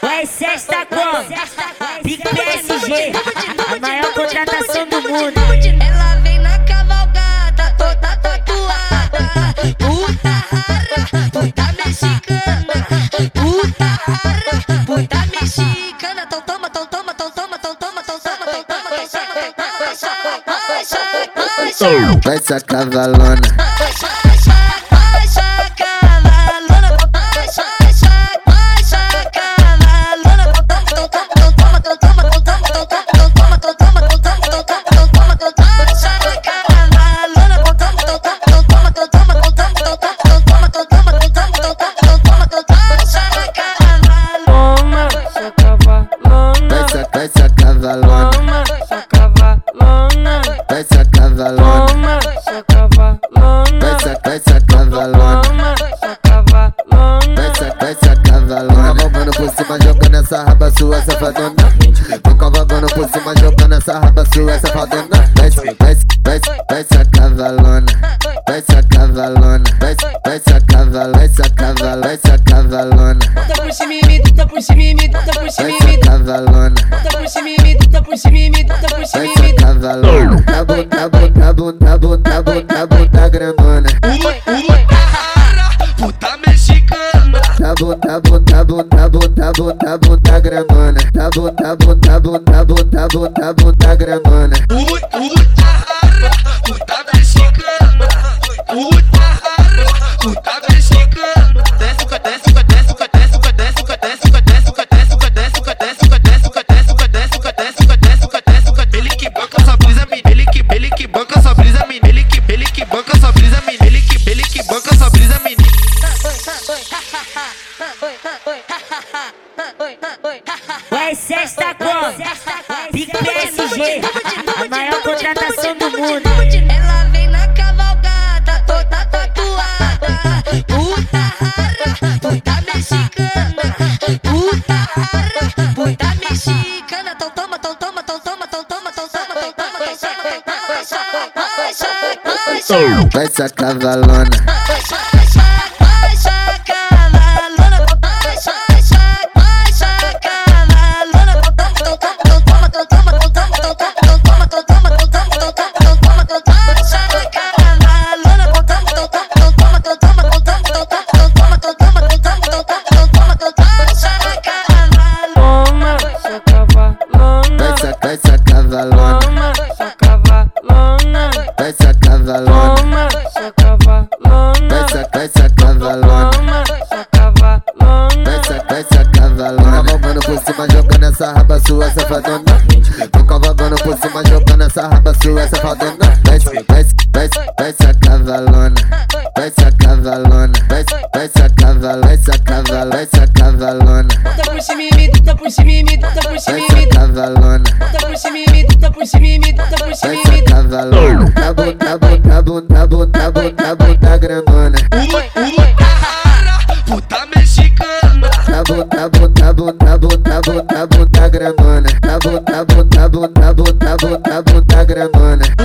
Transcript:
Vai sexta com Big PSG, a maior contratação do mundo. Ela vem na cavalgada, toda tatuada. Puta rara, puta mexicana. Puta rara, puta mexicana. Então toma, então toma, então toma, então toma, então toma, então toma, então toma, então toma, então toma. Vai, vai, vai, vai. Vai essa cavalona, Toma, cavalona, essa cavalona. vai essa, vai essa cavalona, essa cavalona. vai essa, vai essa cavalona. Cavalgando por cima, jogando essa raba sua safadona. Vou cavalgando por cima, jogando essa raba sua safadona. Vai, vai, vai, vai essa cavalona, vai essa cavalona, vai, vai essa cavalona, vai essa cavalona, vai essa cavalona, Tá por cima tá por cima puxa puxa cavalona. Puta puxa mimi, puta cavalona. tá bunda, tá bunda, tá bunda, tá bunda, na bunda, na mexicana. Na bunda, na bunda, na bunda, na bunda, na bunda, na bunda grandona. Na bunda, na bunda, na bunda, na bunda, na bunda, na bunda grandona. Puta. Puta sexta com Big PSG, a maior contratação do mundo. Ela vem na cavalgada, toda tatuada. Puta rara, puta mexicana. Puta rara, puta mexicana. Então toma, então toma, então toma, então toma, então toma, então toma, então toma, então toma. Vai essa cavalona. Toma, vai se acavalona. Toma, se acavalona. Vai se acavalona. Toma, se acavalona. Vai se, vai. Toma, se acavalona. Vai se, vai se acavalona. Por cima, jogando essa raba sua, safadona. Por cima, jogando essa raba sua, safadona. Vai se, vai se, vai se, vai se acavalona. Vai se acavalona. Vai se, vai se acavalona. Vai se acavalona. Vai se acavalona. cima e me dança por cima e me dança. Cavalona, na bunda, bunda, bunda, bunda, bunda, bunda grandona. Ui, puta mexicana. Na bunda, tá bunda, tá bunda, tá grandona. tá bunda, tá bunda, tá bunda, tá grandona.